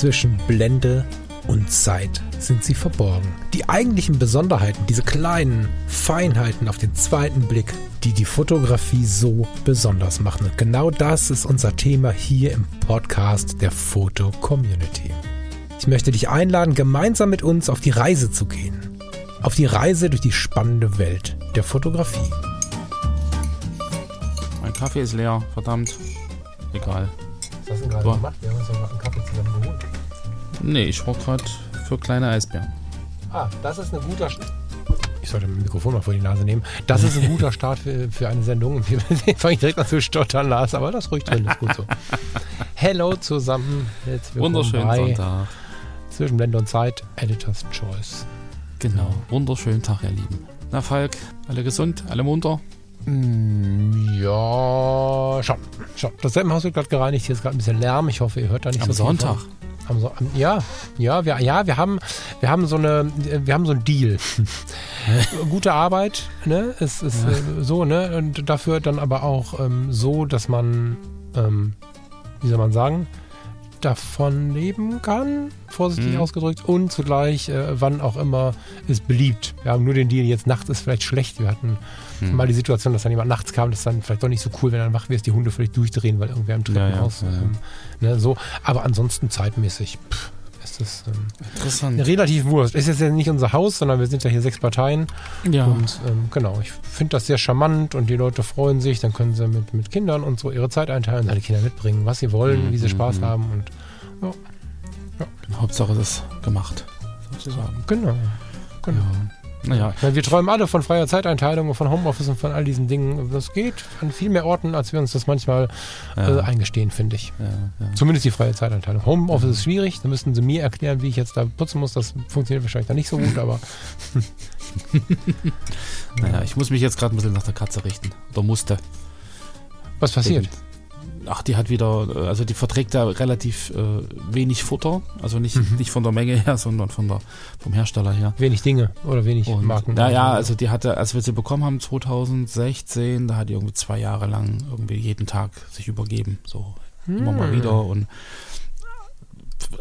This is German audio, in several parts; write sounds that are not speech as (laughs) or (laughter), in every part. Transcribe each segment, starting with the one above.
Zwischen Blende und Zeit sind sie verborgen. Die eigentlichen Besonderheiten, diese kleinen Feinheiten auf den zweiten Blick, die die Fotografie so besonders machen. Und genau das ist unser Thema hier im Podcast der Foto Community. Ich möchte dich einladen, gemeinsam mit uns auf die Reise zu gehen. Auf die Reise durch die spannende Welt der Fotografie. Mein Kaffee ist leer, verdammt. Egal. Was hast du denn gerade Boah. gemacht? Wir haben uns doch einen Kaffee zusammen geholt. Nee, ich war gerade für kleine Eisbären. Ah, das ist ein guter Start. Ich sollte mein Mikrofon mal vor die Nase nehmen. Das ist ein (laughs) guter Start für, für eine Sendung. Wir (laughs) fange ich direkt an zu stottern, Lars, aber das ruhig drin, ist gut so. (laughs) Hello zusammen. Jetzt Wunderschönen bei Sonntag. Zwischen Blende und Zeit, Editor's Choice. Genau. Wunderschönen Tag, ihr Lieben. Na, Falk, alle gesund, alle munter? Mm, ja, schon. schon. Das Seppenhaus wird gerade gereinigt. Hier ist gerade ein bisschen Lärm. Ich hoffe, ihr hört da nicht Am so viel Sonntag. von. Am so ja, ja, wir, ja, wir haben, wir haben so eine, wir haben so einen Deal. (laughs) Gute Arbeit, ne, ist, ist äh, so, ne, und dafür dann aber auch ähm, so, dass man, ähm, wie soll man sagen, davon leben kann, vorsichtig Mhm. ausgedrückt, und zugleich, äh, wann auch immer, ist beliebt. Wir haben nur den Deal, jetzt nachts ist vielleicht schlecht. Wir hatten Hm. mal die Situation, dass dann jemand nachts kam, das ist dann vielleicht doch nicht so cool, wenn dann wach wirst, die Hunde vielleicht durchdrehen, weil irgendwer im Treppenhaus, ja, ja, ja. Ähm, ne, so. Aber ansonsten zeitmäßig, pff, ist das ähm, Interessant. relativ wurscht. Ist jetzt ja nicht unser Haus, sondern wir sind ja hier sechs Parteien. Ja. Und ähm, genau, ich finde das sehr charmant und die Leute freuen sich. Dann können sie mit, mit Kindern und so ihre Zeit einteilen, seine Kinder mitbringen, was sie wollen, wie sie Mhm, Spaß mhm. haben. Und Hauptsache das gemacht, sozusagen. genau. genau. Ja. Naja, Ich meine, wir träumen alle von freier Zeiteinteilung und von Homeoffice und von all diesen Dingen. Das geht an viel mehr Orten, als wir uns das manchmal ja, äh, eingestehen, finde ich. ja, ja. Zumindest die freie Zeiteinteilung. Homeoffice ist schwierig, da müssten sie mir erklären, wie ich jetzt da putzen muss. Das funktioniert wahrscheinlich dann nicht so gut, aber (laughs) naja, ich muss mich jetzt gerade ein bisschen nach der Katze richten. Oder musste. was passiert? Ach, die hat wieder, äh, also die verträgt ja relativ äh, wenig Futter. Also nicht, Mhm. nicht von der Menge her, (laughs) sondern von der, vom Hersteller her. Wenig Dinge oder wenig Und, Marken. Naja, also die hatte, als wir sie bekommen haben, 2016, da hat die irgendwie zwei Jahre lang irgendwie jeden Tag sich übergeben. So immer mal Hm. wieder und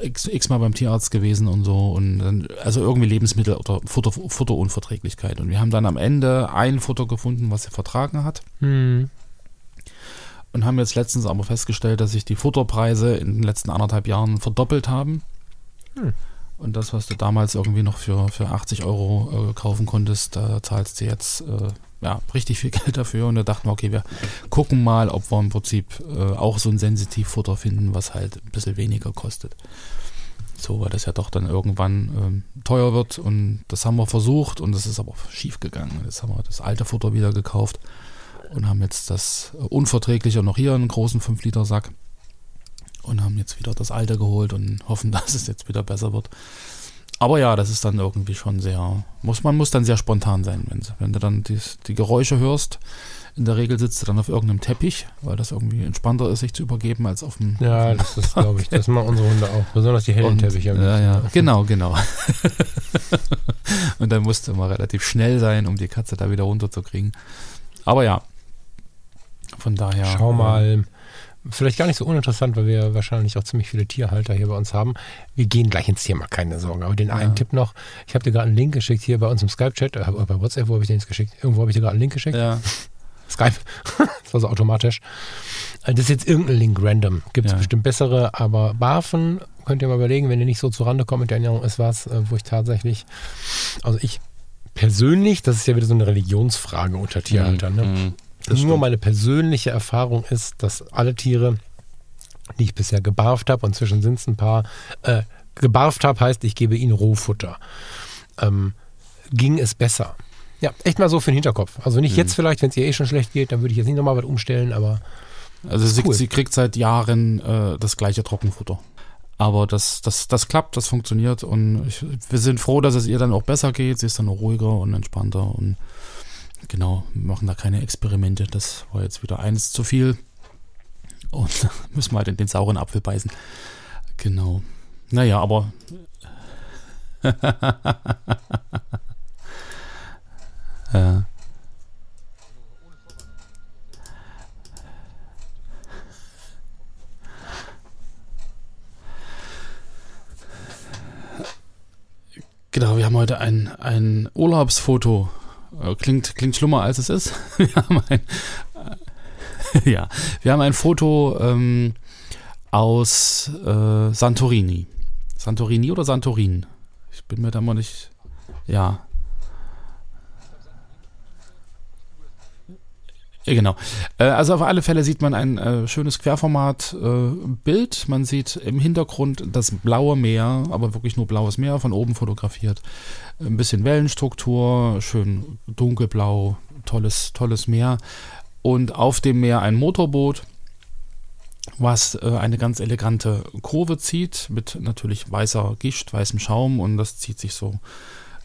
x, x mal beim Tierarzt gewesen und so. Und dann, also irgendwie Lebensmittel oder Futter, Futterunverträglichkeit. Und wir haben dann am Ende ein Futter gefunden, was sie vertragen hat. Hm. Und haben jetzt letztens aber festgestellt, dass sich die Futterpreise in den letzten anderthalb Jahren verdoppelt haben. Hm. Und das, was du damals irgendwie noch für, für 80 Euro äh, kaufen konntest, da zahlst du jetzt äh, ja, richtig viel (laughs) Geld dafür. Und da dachten wir, okay, wir gucken mal, ob wir im Prinzip äh, auch so ein Sensitivfutter finden, was halt ein bisschen weniger kostet. So, weil das ja doch dann irgendwann ähm, teuer wird. Und das haben wir versucht und das ist aber schief gegangen. Jetzt haben wir das alte Futter wieder gekauft und haben jetzt das äh, unverträgliche noch hier einen großen 5-Liter-Sack und haben jetzt wieder das alte geholt und hoffen, (laughs) dass es jetzt wieder besser wird. Aber ja, das ist dann irgendwie schon sehr, muss, man muss dann sehr spontan sein, wenn, wenn du dann die, die Geräusche hörst. In der Regel sitzt du dann auf irgendeinem Teppich, weil das irgendwie entspannter ist, sich zu übergeben, als auf dem. Ja, das ist, glaube ich, das machen unsere Hunde auch. Besonders die hellen und, Teppiche. Ja, ja, genau, genau. (laughs) und dann musst du immer relativ schnell sein, um die Katze da wieder runterzukriegen. Aber ja, von daher. Schau äh, mal. Vielleicht gar nicht so uninteressant, weil wir wahrscheinlich auch ziemlich viele Tierhalter hier bei uns haben. Wir gehen gleich ins Thema, keine Sorge. Aber den einen Ja. Tipp noch. Ich habe dir gerade einen Link geschickt hier bei uns im Skype-Chat. Äh, bei WhatsApp, wo habe ich den jetzt geschickt? Irgendwo habe ich dir gerade einen Link geschickt. Ja, (laughs) Skype. (laughs) das war so automatisch. Äh, Das ist jetzt irgendein Link random. Gibt es Ja. bestimmt bessere, aber Barfen könnt ihr mal überlegen, wenn ihr nicht so zu Rande kommt mit der Ernährung, ist was, äh, wo ich tatsächlich, also ich persönlich, das ist ja wieder so eine Religionsfrage unter Tierhaltern, ne? Mhm. Das Nur stimmt. meine persönliche Erfahrung ist, dass alle Tiere, die ich bisher gebarft habe, und zwischen sind es ein paar, äh, gebarft habe, heißt, ich gebe ihnen Rohfutter, ähm, ging es besser. Ja, echt mal so für den Hinterkopf. Also nicht Mhm. jetzt vielleicht, wenn es ihr eh schon schlecht geht, dann würde ich jetzt nicht nochmal was umstellen, aber Also sie, Cool. sie kriegt seit Jahren äh, das gleiche Trockenfutter. Aber das, das, das klappt, das funktioniert und ich, wir sind froh, dass es ihr dann auch besser geht. Sie ist dann auch ruhiger und entspannter und Genau, machen da keine Experimente. Das war jetzt wieder eines zu viel. Und (laughs) müssen wir halt in den sauren Apfel beißen. Genau. Naja, aber. (laughs) äh. Genau, wir haben heute ein, ein Urlaubsfoto äh, klingt, klingt schlimmer, als es ist. (laughs) Wir haben ein, äh, (laughs) ja, wir haben ein Foto ähm, aus äh, Santorini. Santorini oder Santorin? Ich bin mir da mal nicht. Ja. Genau. Äh, also auf alle Fälle sieht man ein äh, schönes Querformat-Bild. Äh, man sieht im Hintergrund das blaue Meer, aber wirklich nur blaues Meer, von oben fotografiert. Ein bisschen Wellenstruktur, schön dunkelblau, tolles, tolles Meer. Und auf dem Meer ein Motorboot, was eine ganz elegante Kurve zieht, mit natürlich weißer Gischt, weißem Schaum und das zieht sich so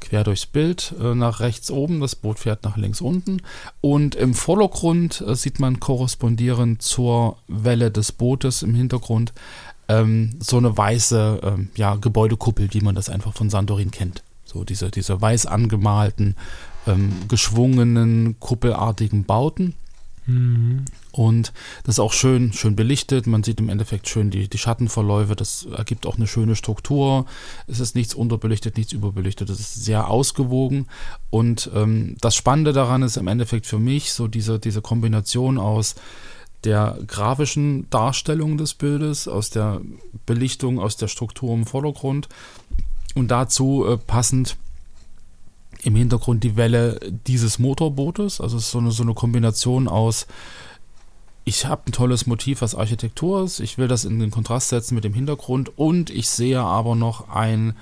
quer durchs Bild äh, nach rechts oben, das Boot fährt nach links unten und im Vordergrund äh, sieht man korrespondierend zur Welle des Bootes im Hintergrund ähm, so eine weiße ähm, ja, Gebäudekuppel, wie man das einfach von Santorin kennt. So diese, diese weiß angemalten, ähm, geschwungenen, kuppelartigen Bauten. Mhm. Und das ist auch schön, schön belichtet. Man sieht im Endeffekt schön die, die Schattenverläufe. Das ergibt auch eine schöne Struktur. Es ist nichts unterbelichtet, nichts überbelichtet. Es ist sehr ausgewogen. Und ähm, das Spannende daran ist im Endeffekt für mich so diese, diese Kombination aus der grafischen Darstellung des Bildes, aus der Belichtung, aus der Struktur im Vordergrund und dazu äh, passend im Hintergrund die Welle dieses Motorbootes. Also es ist so eine, so eine Kombination aus, ich habe ein tolles Motiv, was Architektur ist. Ich will das in den Kontrast setzen mit dem Hintergrund und ich sehe aber noch ein,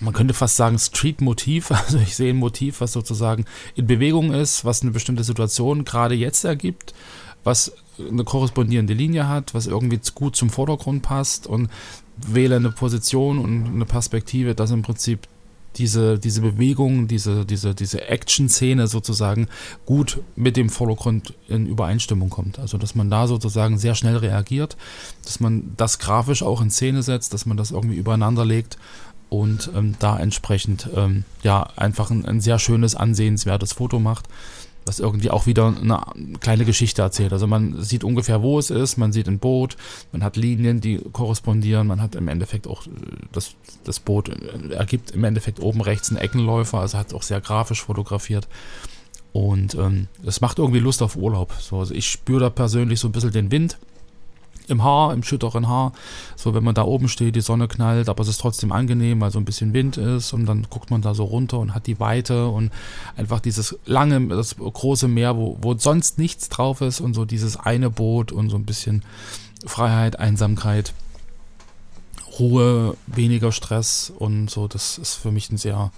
man könnte fast sagen, Street-Motiv. (laughs) Also ich sehe ein Motiv, was sozusagen in Bewegung ist, was eine bestimmte Situation gerade jetzt ergibt, was eine korrespondierende Linie hat, was irgendwie gut zum Vordergrund passt und wähle eine Position und eine Perspektive, das im Prinzip diese, diese Bewegung, diese, diese, diese Action-Szene sozusagen gut mit dem Vordergrund in Übereinstimmung kommt. Also dass man da sozusagen sehr schnell reagiert, dass man das grafisch auch in Szene setzt, dass man das irgendwie übereinander legt und ähm, da entsprechend ähm, ja einfach ein, ein sehr schönes, ansehenswertes Foto macht was irgendwie auch wieder eine kleine Geschichte erzählt. Also man sieht ungefähr, wo es ist, man sieht ein Boot, man hat Linien, die korrespondieren, man hat im Endeffekt auch äh, das, das Boot äh, ergibt im Endeffekt oben rechts einen Eckenläufer, also hat auch sehr grafisch fotografiert. Und ähm, es macht irgendwie Lust auf Urlaub. So, also ich spüre da persönlich so ein bisschen den Wind im Haar, im schütteren Haar. So, wenn man da oben steht, die Sonne knallt, aber es ist trotzdem angenehm, weil so ein bisschen Wind ist und dann guckt man da so runter und hat die Weite und einfach dieses lange, das große Meer, wo, wo sonst nichts drauf ist und so dieses eine Boot und so ein bisschen Freiheit, Einsamkeit, Ruhe, weniger Stress und so. Das ist für mich ein sehr,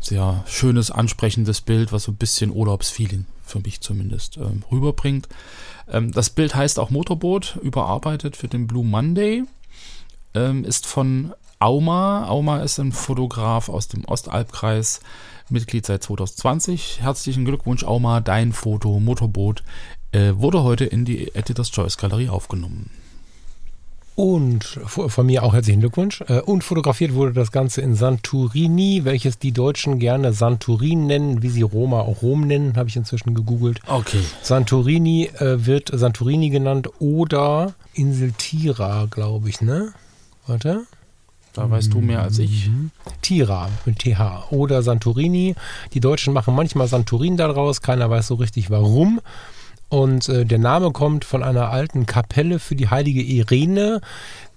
sehr schönes, ansprechendes Bild, was so ein bisschen Urlaubsfeeling für mich zumindest ähm, rüberbringt. Ähm, das Bild heißt auch Motorboot, überarbeitet für den Blue Monday. Ähm, ist von Auma. Auma ist ein Fotograf aus dem Ostalbkreis, Mitglied seit 2020. Herzlichen Glückwunsch, Auma. Dein Foto, Motorboot, äh, wurde heute in die Editors Choice Galerie aufgenommen. Und von mir auch herzlichen Glückwunsch. Äh, und fotografiert wurde das Ganze in Santorini, welches die Deutschen gerne Santorin nennen, wie sie Roma auch Rom nennen, habe ich inzwischen gegoogelt. Okay. Santorini äh, wird Santorini genannt oder Insel Tira, glaube ich, ne? Warte. Da weißt du mehr als ich. Mhm. Tira mit TH oder Santorini. Die Deutschen machen manchmal Santorin daraus, keiner weiß so richtig warum. Und äh, der Name kommt von einer alten Kapelle für die heilige Irene,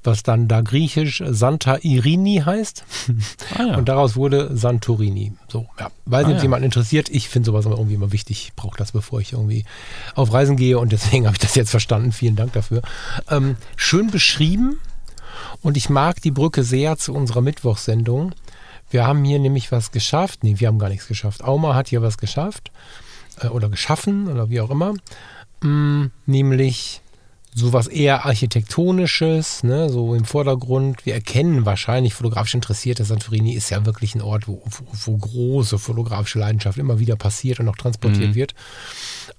was dann da griechisch Santa Irini heißt. (laughs) Ah, ja. Und daraus wurde Santorini. So, ja. Weiß nicht, ah, ob ja. jemand interessiert. Ich finde sowas irgendwie immer wichtig. Ich brauche das, bevor ich irgendwie auf Reisen gehe. Und deswegen (laughs) habe ich das jetzt verstanden. Vielen Dank dafür. Ähm, schön beschrieben. Und ich mag die Brücke sehr zu unserer Mittwochssendung. Wir haben hier nämlich was geschafft. Nee, wir haben gar nichts geschafft. Auma hat hier was geschafft äh, oder geschaffen oder wie auch immer, mm, nämlich sowas eher architektonisches, ne, so im Vordergrund. Wir erkennen wahrscheinlich fotografisch interessiert, dass Santorini ist ja wirklich ein Ort, wo, wo, wo große fotografische Leidenschaft immer wieder passiert und auch transportiert mhm. wird.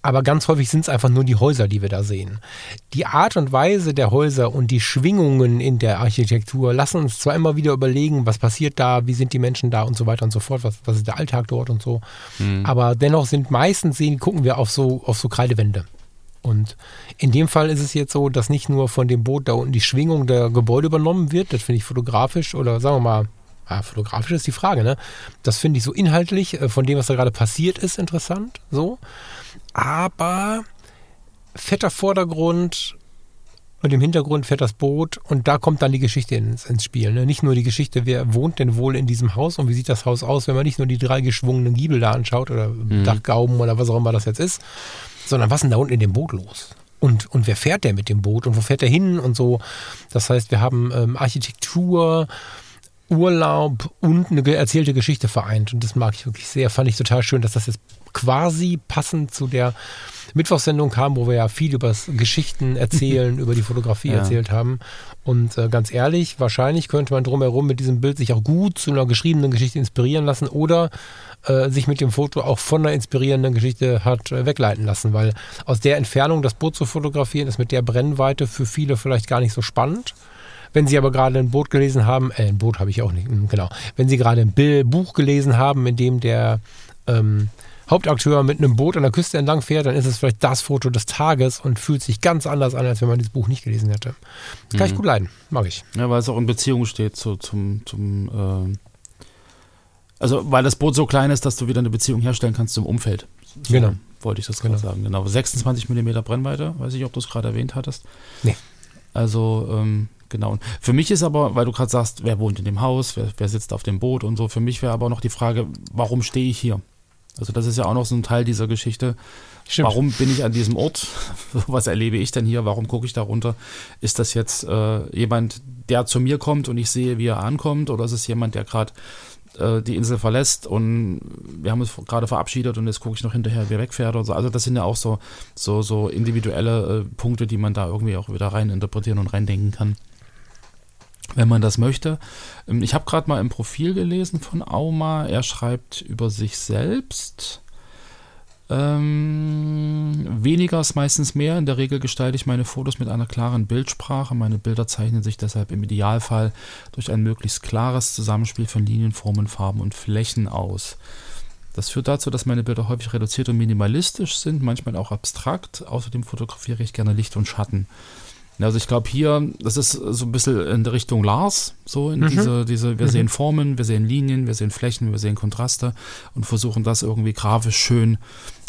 Aber ganz häufig sind es einfach nur die Häuser, die wir da sehen. Die Art und Weise der Häuser und die Schwingungen in der Architektur lassen uns zwar immer wieder überlegen, was passiert da, wie sind die Menschen da und so weiter und so fort, was, was ist der Alltag dort und so. Mhm. Aber dennoch sind meistens sehen, gucken wir auf so, auf so Kreidewände. Und in dem Fall ist es jetzt so, dass nicht nur von dem Boot da unten die Schwingung der Gebäude übernommen wird, das finde ich fotografisch oder sagen wir mal Ja, fotografisch ist die Frage, ne? Das finde ich so inhaltlich äh, von dem, was da gerade passiert ist, interessant. So. Aber fetter Vordergrund und im Hintergrund fährt das Boot und da kommt dann die Geschichte ins, ins Spiel. Ne? Nicht nur die Geschichte, wer wohnt denn wohl in diesem Haus und wie sieht das Haus aus, wenn man nicht nur die drei geschwungenen Giebel da anschaut oder mhm. Dachgauben oder was auch immer das jetzt ist, sondern was ist denn da unten in dem Boot los? Und, und wer fährt der mit dem Boot und wo fährt der hin und so. Das heißt, wir haben ähm, Architektur, Urlaub und eine erzählte Geschichte vereint. Und das mag ich wirklich sehr. Fand ich total schön, dass das jetzt quasi passend zu der Mittwochssendung kam, wo wir ja viel über Geschichten erzählen, (laughs) über die Fotografie ja. erzählt haben. Und äh, ganz ehrlich, wahrscheinlich könnte man drumherum mit diesem Bild sich auch gut zu einer geschriebenen Geschichte inspirieren lassen oder äh, sich mit dem Foto auch von einer inspirierenden Geschichte hat äh, wegleiten lassen, weil aus der Entfernung das Boot zu fotografieren ist mit der Brennweite für viele vielleicht gar nicht so spannend. Wenn Sie aber gerade ein Boot gelesen haben, äh, ein Boot habe ich auch nicht, hm, genau. Wenn Sie gerade ein Buch gelesen haben, in dem der ähm, Hauptakteur mit einem Boot an der Küste entlang fährt, dann ist es vielleicht das Foto des Tages und fühlt sich ganz anders an, als wenn man dieses Buch nicht gelesen hätte. Das kann mhm. ich gut leiden, mag ich. Ja, weil es auch in Beziehung steht zu, zum, zum äh, also weil das Boot so klein ist, dass du wieder eine Beziehung herstellen kannst zum Umfeld. So genau. Wollte ich das genau. gerade sagen. Genau. 26 mm Brennweite, weiß ich, ob du es gerade erwähnt hattest. Nee. Also, ähm, genau. Für mich ist aber, weil du gerade sagst, wer wohnt in dem Haus, wer, wer sitzt auf dem Boot und so, für mich wäre aber noch die Frage, warum stehe ich hier? Also das ist ja auch noch so ein Teil dieser Geschichte. Stimmt. Warum bin ich an diesem Ort? (laughs) Was erlebe ich denn hier? Warum gucke ich da runter? Ist das jetzt äh, jemand, der zu mir kommt und ich sehe, wie er ankommt? Oder ist es jemand, der gerade äh, die Insel verlässt und wir haben uns gerade verabschiedet und jetzt gucke ich noch hinterher, wie er wegfährt oder so. Also das sind ja auch so, so, so individuelle äh, Punkte, die man da irgendwie auch wieder rein interpretieren und reindenken kann wenn man das möchte. Ähm, ich habe gerade mal im Profil gelesen von Auma. Er schreibt über sich selbst. Ähm, weniger ist meistens mehr. In der Regel gestalte ich meine Fotos mit einer klaren Bildsprache. Meine Bilder zeichnen sich deshalb im Idealfall durch ein möglichst klares Zusammenspiel von Linien, Formen, Farben und Flächen aus. Das führt dazu, dass meine Bilder häufig reduziert und minimalistisch sind, manchmal auch abstrakt. Außerdem fotografiere ich gerne Licht und Schatten. Also ich glaube hier, das ist so ein bisschen in der Richtung Lars, so in mhm. diese, diese, wir mhm. sehen Formen, wir sehen Linien, wir sehen Flächen, wir sehen Kontraste und versuchen das irgendwie grafisch schön,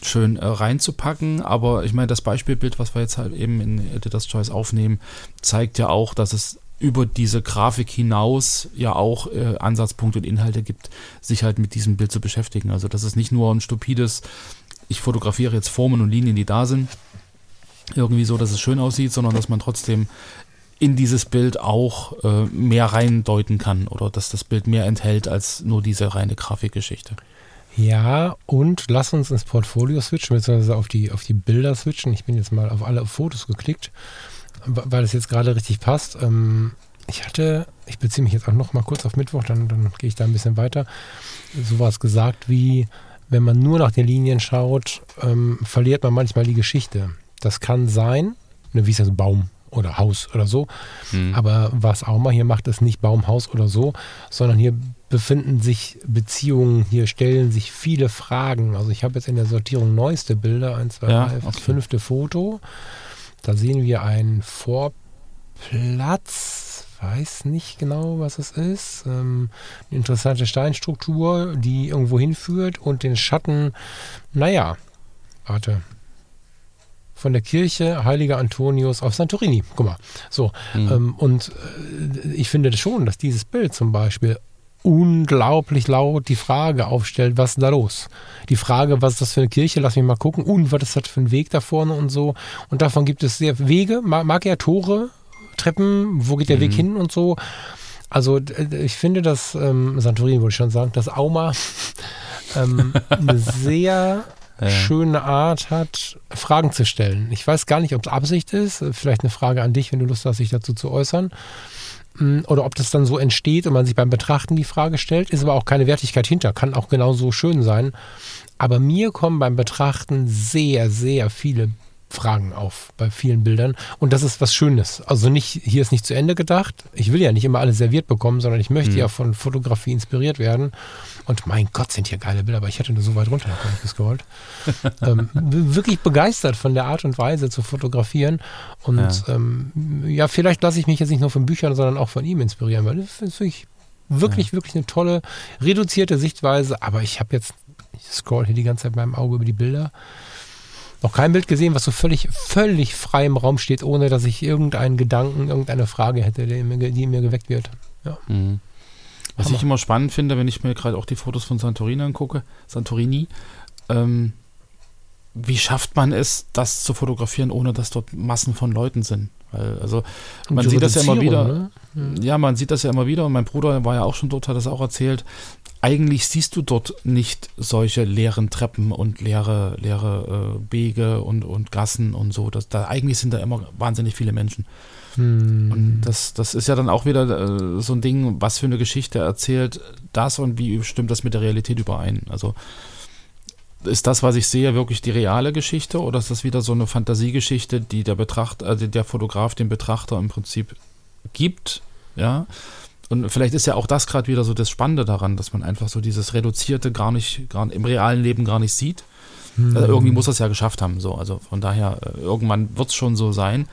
schön äh, reinzupacken. Aber ich meine, das Beispielbild, was wir jetzt halt eben in Editor's Choice aufnehmen, zeigt ja auch, dass es über diese Grafik hinaus ja auch äh, Ansatzpunkte und Inhalte gibt, sich halt mit diesem Bild zu beschäftigen. Also das ist nicht nur ein stupides, ich fotografiere jetzt Formen und Linien, die da sind, irgendwie so, dass es schön aussieht, sondern dass man trotzdem in dieses Bild auch äh, mehr reindeuten kann oder dass das Bild mehr enthält als nur diese reine Grafikgeschichte. Ja, und lass uns ins Portfolio switchen, beziehungsweise auf die, auf die Bilder switchen. Ich bin jetzt mal auf alle Fotos geklickt, weil es jetzt gerade richtig passt. Ähm, ich hatte, ich beziehe mich jetzt auch noch mal kurz auf Mittwoch, dann, dann gehe ich da ein bisschen weiter. Sowas gesagt wie, wenn man nur nach den Linien schaut, ähm, verliert man manchmal die Geschichte. Das kann sein, ne, wie ist das, Baum oder Haus oder so. Mhm. Aber was Auma hier macht, ist nicht Baum, Haus oder so, sondern hier befinden sich Beziehungen, hier stellen sich viele Fragen. Also ich habe jetzt in der Sortierung neueste Bilder, eins, zwei, ja, drei, okay. fünfte Foto. Da sehen wir einen Vorplatz, weiß nicht genau, was es ist. Ähm, eine interessante Steinstruktur, die irgendwo hinführt und den Schatten, naja, warte, von der Kirche Heiliger Antonius auf Santorini. Guck mal. So. Mhm. Ähm, und äh, ich finde schon, dass dieses Bild zum Beispiel unglaublich laut die Frage aufstellt, was ist da los? Die Frage, was ist das für eine Kirche? Lass mich mal gucken. Und was ist das für ein Weg da vorne und so? Und davon gibt es sehr Wege. Mag er Tore, Treppen? Wo geht der mhm. Weg hin und so? Also ich finde, dass ähm, Santorini, wollte ich schon sagen, dass Auma (laughs) ähm, eine (laughs) sehr ja. schöne Art hat, Fragen zu stellen. Ich weiß gar nicht, ob es Absicht ist. Vielleicht eine Frage an dich, wenn du Lust hast, sich dazu zu äußern. Oder ob das dann so entsteht und man sich beim Betrachten die Frage stellt. Ist aber auch keine Wertigkeit hinter. Kann auch genauso schön sein. Aber mir kommen beim Betrachten sehr, sehr viele Fragen auf bei vielen Bildern. Und das ist was Schönes. Also nicht, hier ist nicht zu Ende gedacht. Ich will ja nicht immer alles serviert bekommen, sondern ich möchte mhm. ja von Fotografie inspiriert werden. Und mein Gott, sind hier geile Bilder, aber ich hatte nur so weit runter gescrollt. (laughs) ähm, wirklich begeistert von der Art und Weise zu fotografieren. Und ja, ähm, ja vielleicht lasse ich mich jetzt nicht nur von Büchern, sondern auch von ihm inspirieren, weil das ist wirklich Wirklich, ja. wirklich eine tolle, reduzierte Sichtweise. Aber ich habe jetzt, ich scroll hier die ganze Zeit beim Auge über die Bilder noch kein Bild gesehen, was so völlig, völlig frei im Raum steht, ohne dass ich irgendeinen Gedanken, irgendeine Frage hätte, die, mir, die mir geweckt wird. Ja. Mhm. Was Hammer. ich immer spannend finde, wenn ich mir gerade auch die Fotos von Santorini angucke, Santorini, ähm, wie schafft man es, das zu fotografieren, ohne dass dort Massen von Leuten sind? Also man sieht das ja immer wieder. Ne? Ja, man sieht das ja immer wieder. Und mein Bruder war ja auch schon dort, hat das auch erzählt. Eigentlich siehst du dort nicht solche leeren Treppen und leere, leere äh, Wege und, und Gassen und so. Das, da, eigentlich sind da immer wahnsinnig viele Menschen. Hm. Und das, das ist ja dann auch wieder äh, so ein Ding, was für eine Geschichte erzählt das und wie stimmt das mit der Realität überein? Also ist das, was ich sehe, wirklich die reale Geschichte oder ist das wieder so eine Fantasiegeschichte, die der Betrachter, also der Fotograf dem Betrachter im Prinzip gibt? Ja. Und vielleicht ist ja auch das gerade wieder so das Spannende daran, dass man einfach so dieses Reduzierte gar nicht, gar im realen Leben gar nicht sieht. Hm. Also irgendwie muss das ja geschafft haben. So. Also von daher, äh, irgendwann wird es schon so sein.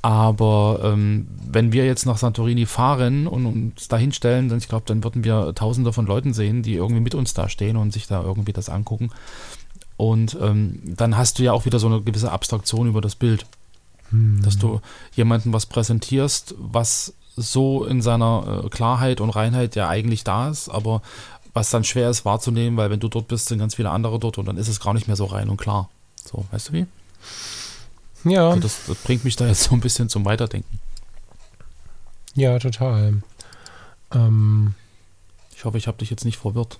Aber ähm, wenn wir jetzt nach Santorini fahren und uns da hinstellen, dann ich glaube, dann würden wir Tausende von Leuten sehen, die irgendwie mit uns da stehen und sich da irgendwie das angucken. Und ähm, dann hast du ja auch wieder so eine gewisse Abstraktion über das Bild. Hm. Dass du jemandem was präsentierst, was so in seiner äh, Klarheit und Reinheit ja eigentlich da ist, aber was dann schwer ist wahrzunehmen, weil wenn du dort bist, sind ganz viele andere dort und dann ist es gar nicht mehr so rein und klar. So, weißt du wie? Ja. Also das, das, bringt mich da jetzt so ein bisschen zum Weiterdenken. Ja, total. Ähm, ich hoffe, ich habe dich jetzt nicht verwirrt.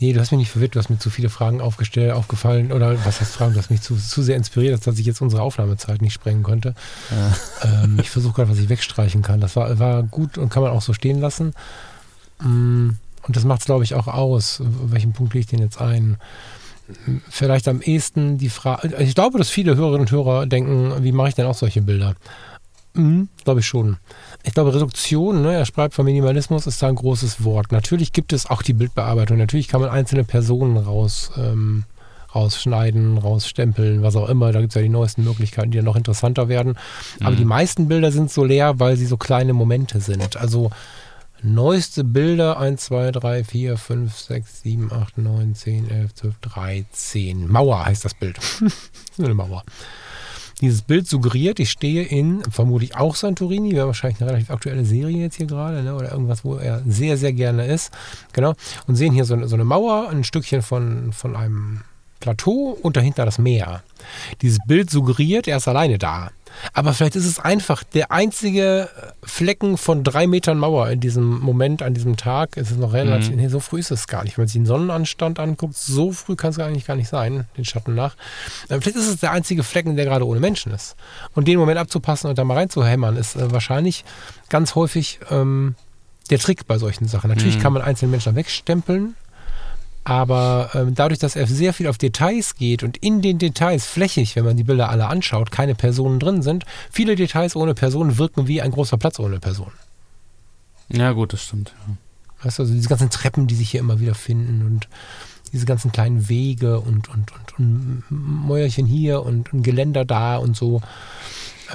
Nee, du hast mich nicht verwirrt, du hast mir zu viele Fragen aufgestellt, aufgefallen, oder was heißt Fragen, du hast mich zu, zu sehr inspiriert, dass ich jetzt unsere Aufnahmezeit nicht sprengen konnte. Ja. Ähm, ich versuche gerade, was ich wegstreichen kann. Das war, war gut und kann man auch so stehen lassen. Mm, und das macht es, glaube ich, auch aus. Welchen Punkt lege ich denn jetzt ein? Vielleicht am ehesten die Frage, ich glaube, dass viele Hörerinnen und Hörer denken, wie mache ich denn auch solche Bilder? Mhm, glaube ich schon. Ich glaube, Reduktion, ne, er schreibt von Minimalismus, ist da ein großes Wort. Natürlich gibt es auch die Bildbearbeitung. Natürlich kann man einzelne Personen raus, ähm, rausschneiden, rausstempeln, was auch immer. Da gibt es ja die neuesten Möglichkeiten, die dann noch interessanter werden. Aber mhm. die meisten Bilder sind so leer, weil sie so kleine Momente sind. Also neueste Bilder 1, 2, 3, 4, 5, 6, 7, 8, 9, 10, 11, 12, 13. Mauer heißt das Bild. (laughs) eine Mauer. Dieses Bild suggeriert, ich stehe in vermutlich auch Santorini, wäre wahrscheinlich eine relativ aktuelle Serie jetzt hier gerade, ne? oder irgendwas, wo er sehr, sehr gerne ist. Genau. Und sehen hier so eine, so eine Mauer, ein Stückchen von, von einem Plateau und dahinter das Meer. Dieses Bild suggeriert, er ist alleine da. Aber vielleicht ist es einfach der einzige Flecken von drei Metern Mauer in diesem Moment, an diesem Tag. Es ist noch relativ, mhm. nee, so früh ist es gar nicht. Wenn man sich den Sonnenanstand anguckt, so früh kann es eigentlich gar nicht sein, den Schatten nach. Äh, vielleicht ist es der einzige Flecken, der gerade ohne Menschen ist. Und den Moment abzupassen und da mal reinzuhämmern, ist äh, wahrscheinlich ganz häufig ähm, der Trick bei solchen Sachen. Natürlich mhm. kann man einzelne Menschen wegstempeln, aber ähm, dadurch, dass er sehr viel auf Details geht und in den Details flächig, wenn man die Bilder alle anschaut, keine Personen drin sind, viele Details ohne Personen wirken wie ein großer Platz ohne Personen. Ja, gut, das stimmt. Ja. Weißt du, also diese ganzen Treppen, die sich hier immer wieder finden und diese ganzen kleinen Wege und, und, und, und Mäuerchen hier und ein Geländer da und so.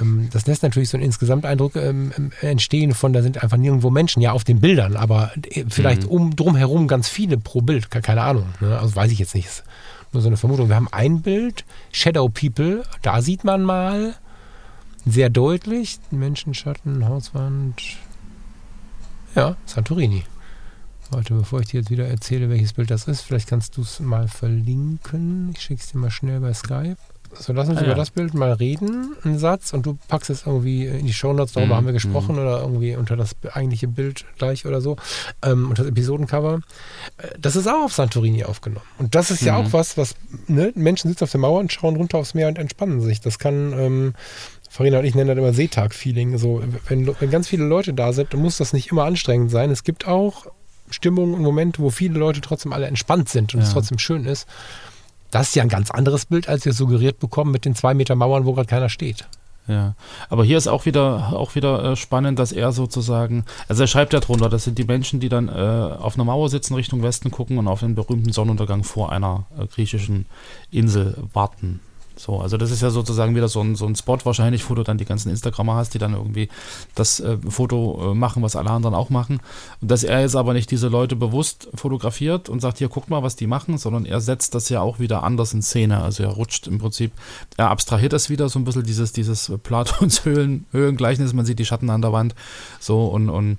Ähm, das lässt natürlich so einen Insgesamteindruck ähm, ähm, entstehen von, da sind einfach nirgendwo Menschen, ja auf den Bildern, aber äh, vielleicht mhm. um drumherum ganz viele pro Bild, keine Ahnung, ne? also weiß ich jetzt nicht, ist nur so eine Vermutung. Wir haben ein Bild, Shadow People, da sieht man mal sehr deutlich, Menschenschatten, Hauswand, ja, Santorini. Warte, bevor ich dir jetzt wieder erzähle, welches Bild das ist, vielleicht kannst du es mal verlinken. Ich schicke es dir mal schnell bei Skype. So, lass uns ah, über ja. das Bild mal reden, einen Satz, und du packst es irgendwie in die Shownotes, darüber mhm. haben wir gesprochen, mhm. oder irgendwie unter das eigentliche Bild gleich oder so, ähm, unter das Episodencover. Äh, das ist auch auf Santorini aufgenommen. Und das ist mhm. ja auch was, was, ne, Menschen sitzen auf der Mauer und schauen runter aufs Meer und entspannen sich. Das kann, ähm, Farina und ich nennen das immer Seetag-Feeling. So, wenn, wenn ganz viele Leute da sind, dann muss das nicht immer anstrengend sein. Es gibt auch Stimmungen und Momente, wo viele Leute trotzdem alle entspannt sind und ja. es trotzdem schön ist. Das ist ja ein ganz anderes Bild, als wir suggeriert bekommen mit den zwei Meter Mauern, wo gerade keiner steht. Ja, aber hier ist auch wieder, auch wieder äh, spannend, dass er sozusagen, also er schreibt ja drunter, das sind die Menschen, die dann äh, auf einer Mauer sitzen, Richtung Westen gucken und auf den berühmten Sonnenuntergang vor einer äh, griechischen Insel warten. So, also das ist ja sozusagen wieder so ein, so ein Spot wahrscheinlich, wo du dann die ganzen Instagrammer hast, die dann irgendwie das äh, Foto äh, machen, was alle anderen auch machen. Und dass er jetzt aber nicht diese Leute bewusst fotografiert und sagt, hier guck mal, was die machen, sondern er setzt das ja auch wieder anders in Szene. Also er rutscht im Prinzip, er abstrahiert das wieder so ein bisschen, dieses, dieses Platons Höhlen, Höhlengleichnis, man sieht die Schatten an der Wand, so und, und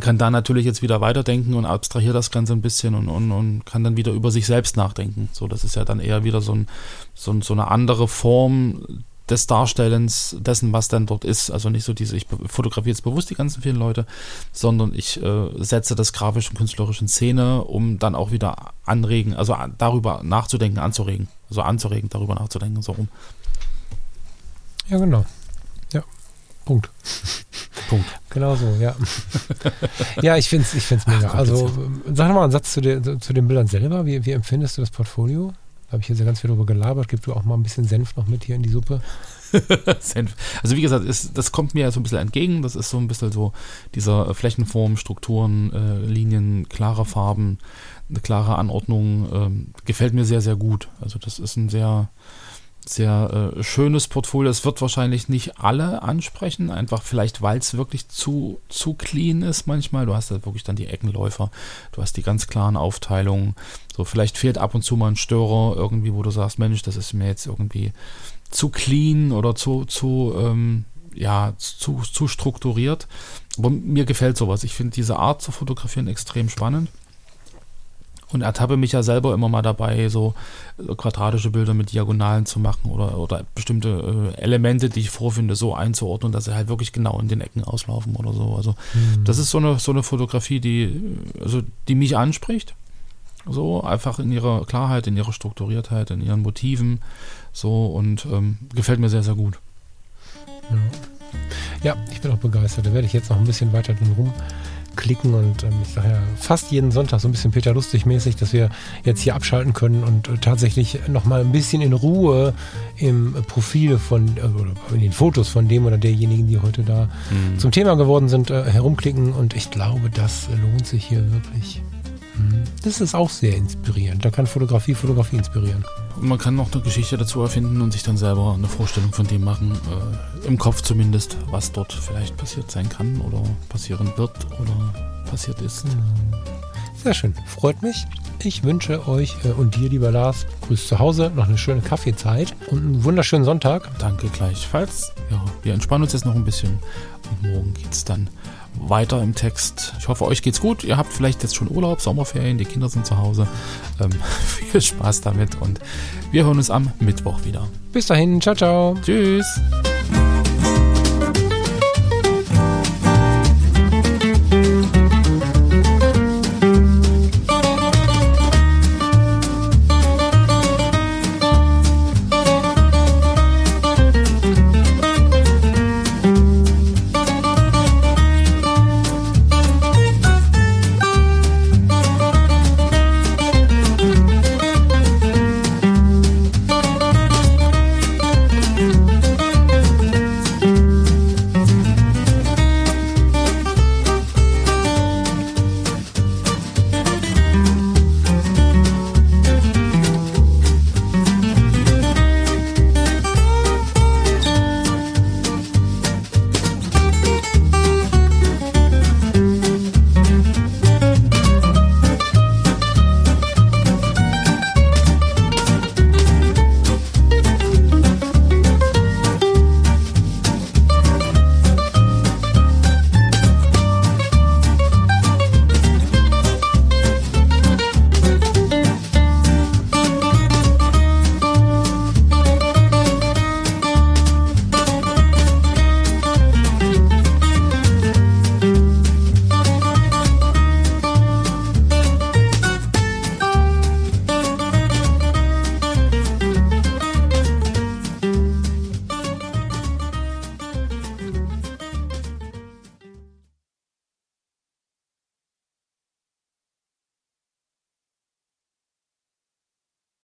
kann da natürlich jetzt wieder weiterdenken und abstrahiert das Ganze ein bisschen und, und, und kann dann wieder über sich selbst nachdenken. So, das ist ja dann eher wieder so, ein, so, so eine andere Form des Darstellens dessen, was dann dort ist. Also nicht so diese, ich fotografiere jetzt bewusst die ganzen vielen Leute, sondern ich äh, setze das grafisch und künstlerisch in Szene, um dann auch wieder anregen, also darüber nachzudenken, anzuregen. Also anzuregen, darüber nachzudenken, so rum. Ja, genau. Ja. Punkt. (laughs) Punkt. Genau so, ja. ja, ich finde es ich find's mega. Ach, also, sag mal einen Satz zu, der, zu den Bildern selber. Wie, wie empfindest du das Portfolio? Da habe ich jetzt ja ganz viel drüber gelabert. Gib du auch mal ein bisschen Senf noch mit hier in die Suppe. (laughs) Senf. Also wie gesagt, ist, das kommt mir ja so ein bisschen entgegen. Das ist so ein bisschen so dieser Flächenform, Strukturen, äh, Linien, klare Farben, eine klare Anordnung. Ähm, gefällt mir sehr, sehr gut. Also das ist ein sehr, sehr äh, schönes Portfolio. Es wird wahrscheinlich nicht alle ansprechen, einfach vielleicht, weil es wirklich zu, zu clean ist manchmal. Du hast da wirklich dann die Eckenläufer, du hast die ganz klaren Aufteilungen. So, vielleicht fehlt ab und zu mal ein Störer irgendwie, wo du sagst, Mensch, das ist mir jetzt irgendwie zu clean oder zu, zu, ähm, ja, zu, zu strukturiert. Aber mir gefällt sowas. Ich finde diese Art zu fotografieren extrem spannend und ertappe mich ja selber immer mal dabei, so quadratische Bilder mit Diagonalen zu machen oder, oder bestimmte äh, Elemente, die ich vorfinde, so einzuordnen, dass sie halt wirklich genau in den Ecken auslaufen oder so. Also mhm. das ist so eine, so eine Fotografie, die, also die mich anspricht. So, einfach in ihrer Klarheit, in ihrer Strukturiertheit, in ihren Motiven. So und ähm, gefällt mir sehr, sehr gut. Ja. ja, ich bin auch begeistert. Da werde ich jetzt noch ein bisschen weiter drin rum klicken und ähm, ich sage ja fast jeden Sonntag so ein bisschen Peter Lustig mäßig, dass wir jetzt hier abschalten können und äh, tatsächlich nochmal ein bisschen in Ruhe im Profil von äh, oder in den Fotos von dem oder derjenigen, die heute da mhm. zum Thema geworden sind, äh, herumklicken und ich glaube, das lohnt sich hier wirklich. Das ist auch sehr inspirierend. Da kann Fotografie Fotografie inspirieren. Und man kann noch eine Geschichte dazu erfinden und sich dann selber eine Vorstellung von dem machen, äh, im Kopf zumindest, was dort vielleicht passiert sein kann oder passieren wird oder passiert ist. Sehr schön, freut mich. Ich wünsche euch äh, und dir, lieber Lars, Grüß zu Hause, noch eine schöne Kaffeezeit und einen wunderschönen Sonntag. Danke gleichfalls. Ja, wir entspannen uns jetzt noch ein bisschen und morgen geht es dann weiter im Text. Ich hoffe, euch geht's gut. Ihr habt vielleicht jetzt schon Urlaub, Sommerferien, die Kinder sind zu Hause. Ähm, (laughs) viel Spaß damit und wir hören uns am Mittwoch wieder. Bis dahin, ciao, ciao. Tschüss.